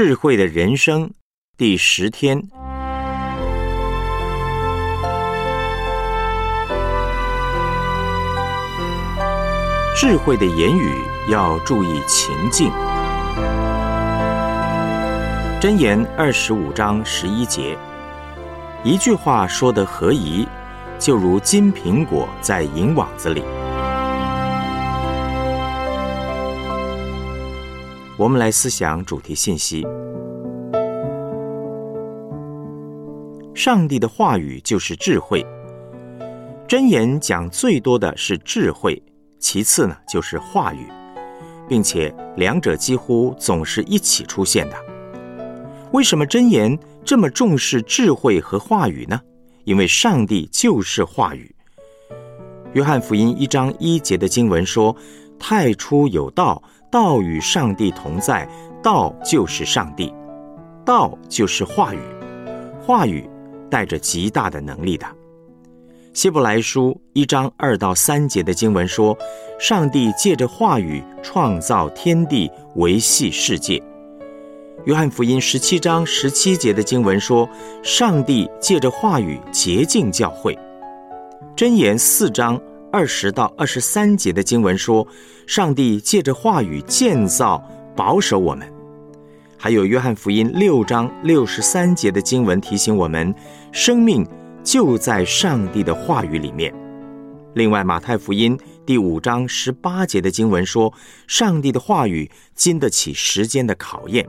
智慧的人生第十天，智慧的言语要注意情境。箴言二十五章十一节，一句话说得合宜，就如金苹果在银网子里。我们来思想主题信息。上帝的话语就是智慧。箴言讲最多的是智慧，其次呢就是话语，并且两者几乎总是一起出现的。为什么箴言这么重视智慧和话语呢？因为上帝就是话语。约翰福音一章一节的经文说：“太初有道。”道与上帝同在，道就是上帝，道就是话语，话语带着极大的能力的。希伯来书一章二到三节的经文说，上帝借着话语创造天地，维系世界。约翰福音十七章十七节的经文说，上帝借着话语洁净教会。箴言四章。二十到二十三节的经文说，上帝借着话语建造、保守我们；还有约翰福音六章六十三节的经文提醒我们，生命就在上帝的话语里面。另外，马太福音第五章十八节的经文说，上帝的话语经得起时间的考验。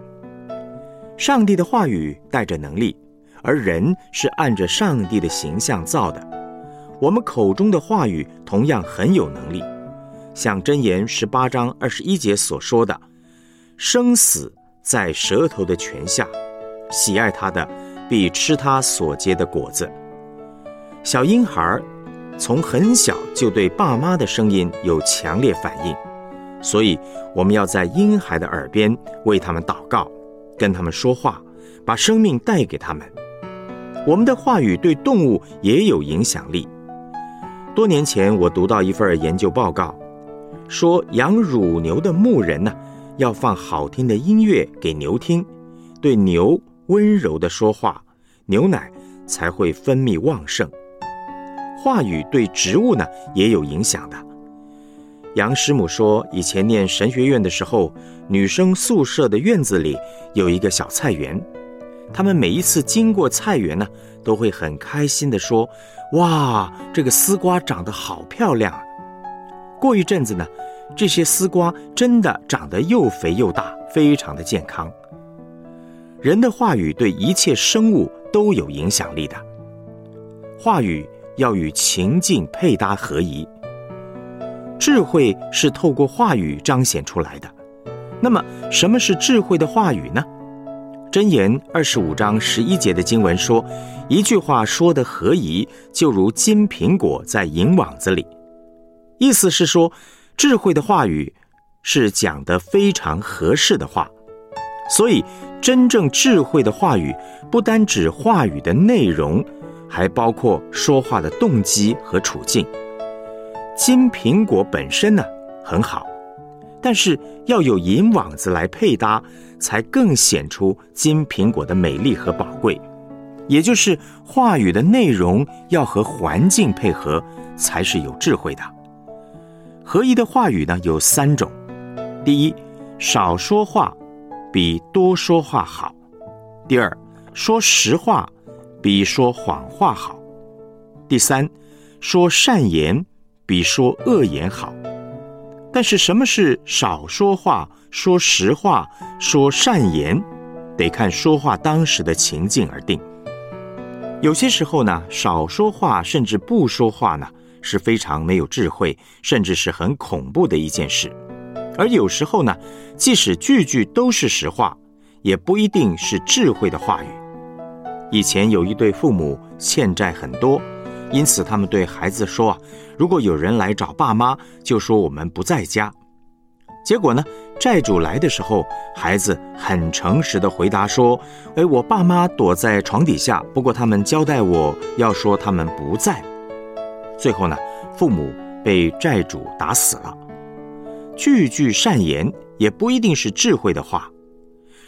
上帝的话语带着能力，而人是按着上帝的形象造的。我们口中的话语同样很有能力，像箴言十八章二十一节所说的：“生死在舌头的泉下，喜爱它的必吃它所结的果子。”小婴孩从很小就对爸妈的声音有强烈反应，所以我们要在婴孩的耳边为他们祷告，跟他们说话，把生命带给他们。我们的话语对动物也有影响力。多年前，我读到一份研究报告，说养乳牛的牧人呢，要放好听的音乐给牛听，对牛温柔的说话，牛奶才会分泌旺盛。话语对植物呢也有影响的。杨师母说，以前念神学院的时候，女生宿舍的院子里有一个小菜园，他们每一次经过菜园呢，都会很开心的说。哇，这个丝瓜长得好漂亮啊！过一阵子呢，这些丝瓜真的长得又肥又大，非常的健康。人的话语对一切生物都有影响力的，话语要与情境配搭合宜。智慧是透过话语彰显出来的。那么，什么是智慧的话语呢？箴言二十五章十一节的经文说：“一句话说的合宜，就如金苹果在银网子里。”意思是说，智慧的话语是讲的非常合适的话。所以，真正智慧的话语不单指话语的内容，还包括说话的动机和处境。金苹果本身呢很好。但是要有银网子来配搭，才更显出金苹果的美丽和宝贵。也就是话语的内容要和环境配合，才是有智慧的。合一的话语呢有三种：第一，少说话比多说话好；第二，说实话比说谎话好；第三，说善言比说恶言好。但是什么是少说话、说实话、说善言，得看说话当时的情境而定。有些时候呢，少说话甚至不说话呢，是非常没有智慧，甚至是很恐怖的一件事。而有时候呢，即使句句都是实话，也不一定是智慧的话语。以前有一对父母欠债很多。因此，他们对孩子说：“啊，如果有人来找爸妈，就说我们不在家。”结果呢，债主来的时候，孩子很诚实的回答说：“哎，我爸妈躲在床底下，不过他们交代我要说他们不在。”最后呢，父母被债主打死了。句句善言也不一定是智慧的话，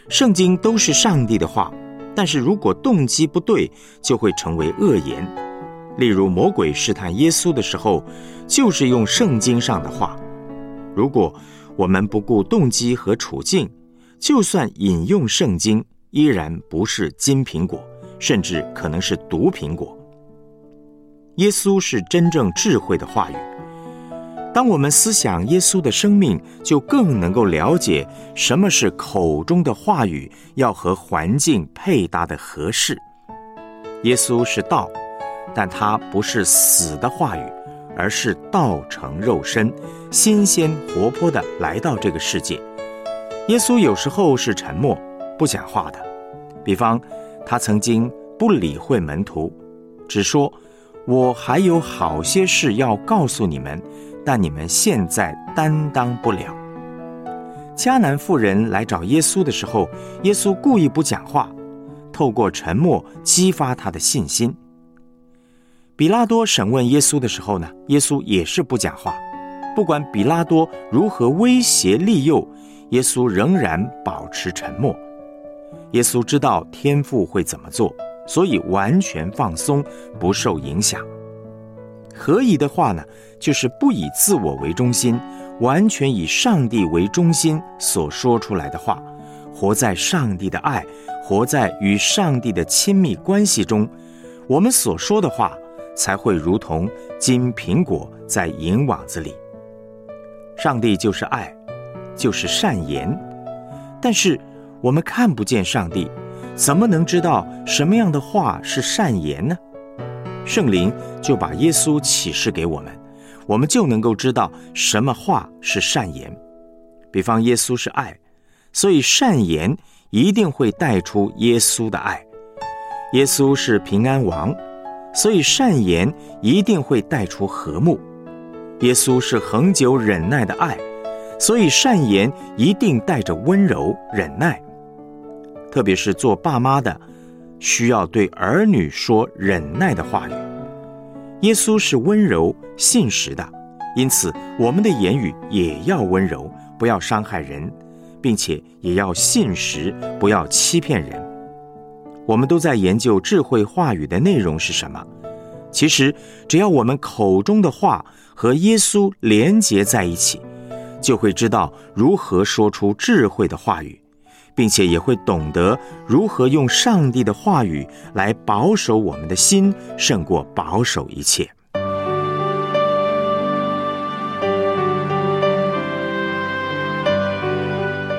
圣经都是上帝的话，但是如果动机不对，就会成为恶言。例如，魔鬼试探耶稣的时候，就是用圣经上的话。如果我们不顾动机和处境，就算引用圣经，依然不是金苹果，甚至可能是毒苹果。耶稣是真正智慧的话语。当我们思想耶稣的生命，就更能够了解什么是口中的话语要和环境配搭的合适。耶稣是道，但他不是死的话语，而是道成肉身，新鲜活泼的来到这个世界。耶稣有时候是沉默不讲话的，比方他曾经不理会门徒，只说：“我还有好些事要告诉你们。”但你们现在担当不了。迦南妇人来找耶稣的时候，耶稣故意不讲话，透过沉默激发他的信心。比拉多审问耶稣的时候呢，耶稣也是不讲话，不管比拉多如何威胁利诱，耶稣仍然保持沉默。耶稣知道天父会怎么做，所以完全放松，不受影响。合宜的话呢，就是不以自我为中心，完全以上帝为中心所说出来的话，活在上帝的爱，活在与上帝的亲密关系中，我们所说的话才会如同金苹果在银网子里。上帝就是爱，就是善言，但是我们看不见上帝，怎么能知道什么样的话是善言呢？圣灵就把耶稣启示给我们，我们就能够知道什么话是善言。比方，耶稣是爱，所以善言一定会带出耶稣的爱；耶稣是平安王，所以善言一定会带出和睦；耶稣是恒久忍耐的爱，所以善言一定带着温柔忍耐。特别是做爸妈的。需要对儿女说忍耐的话语。耶稣是温柔信实的，因此我们的言语也要温柔，不要伤害人，并且也要信实，不要欺骗人。我们都在研究智慧话语的内容是什么。其实，只要我们口中的话和耶稣连结在一起，就会知道如何说出智慧的话语。并且也会懂得如何用上帝的话语来保守我们的心，胜过保守一切。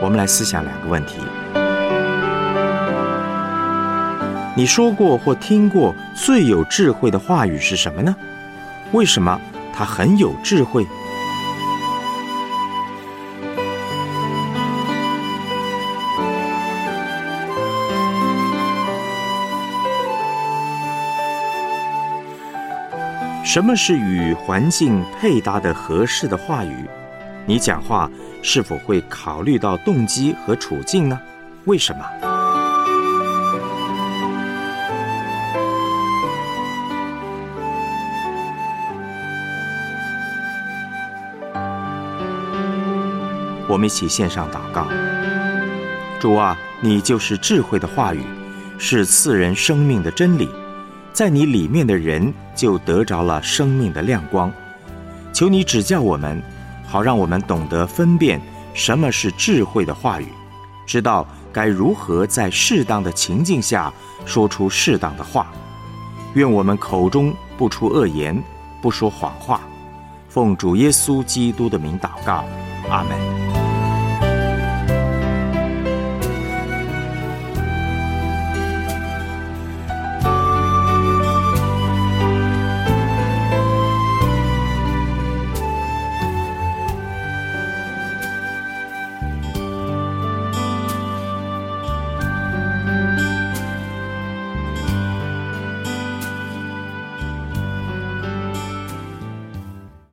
我们来思想两个问题：你说过或听过最有智慧的话语是什么呢？为什么它很有智慧？什么是与环境配搭的合适的话语？你讲话是否会考虑到动机和处境呢？为什么？我们一起献上祷告：主啊，你就是智慧的话语，是赐人生命的真理。在你里面的人就得着了生命的亮光，求你指教我们，好让我们懂得分辨什么是智慧的话语，知道该如何在适当的情境下说出适当的话。愿我们口中不出恶言，不说谎话。奉主耶稣基督的名祷告，阿门。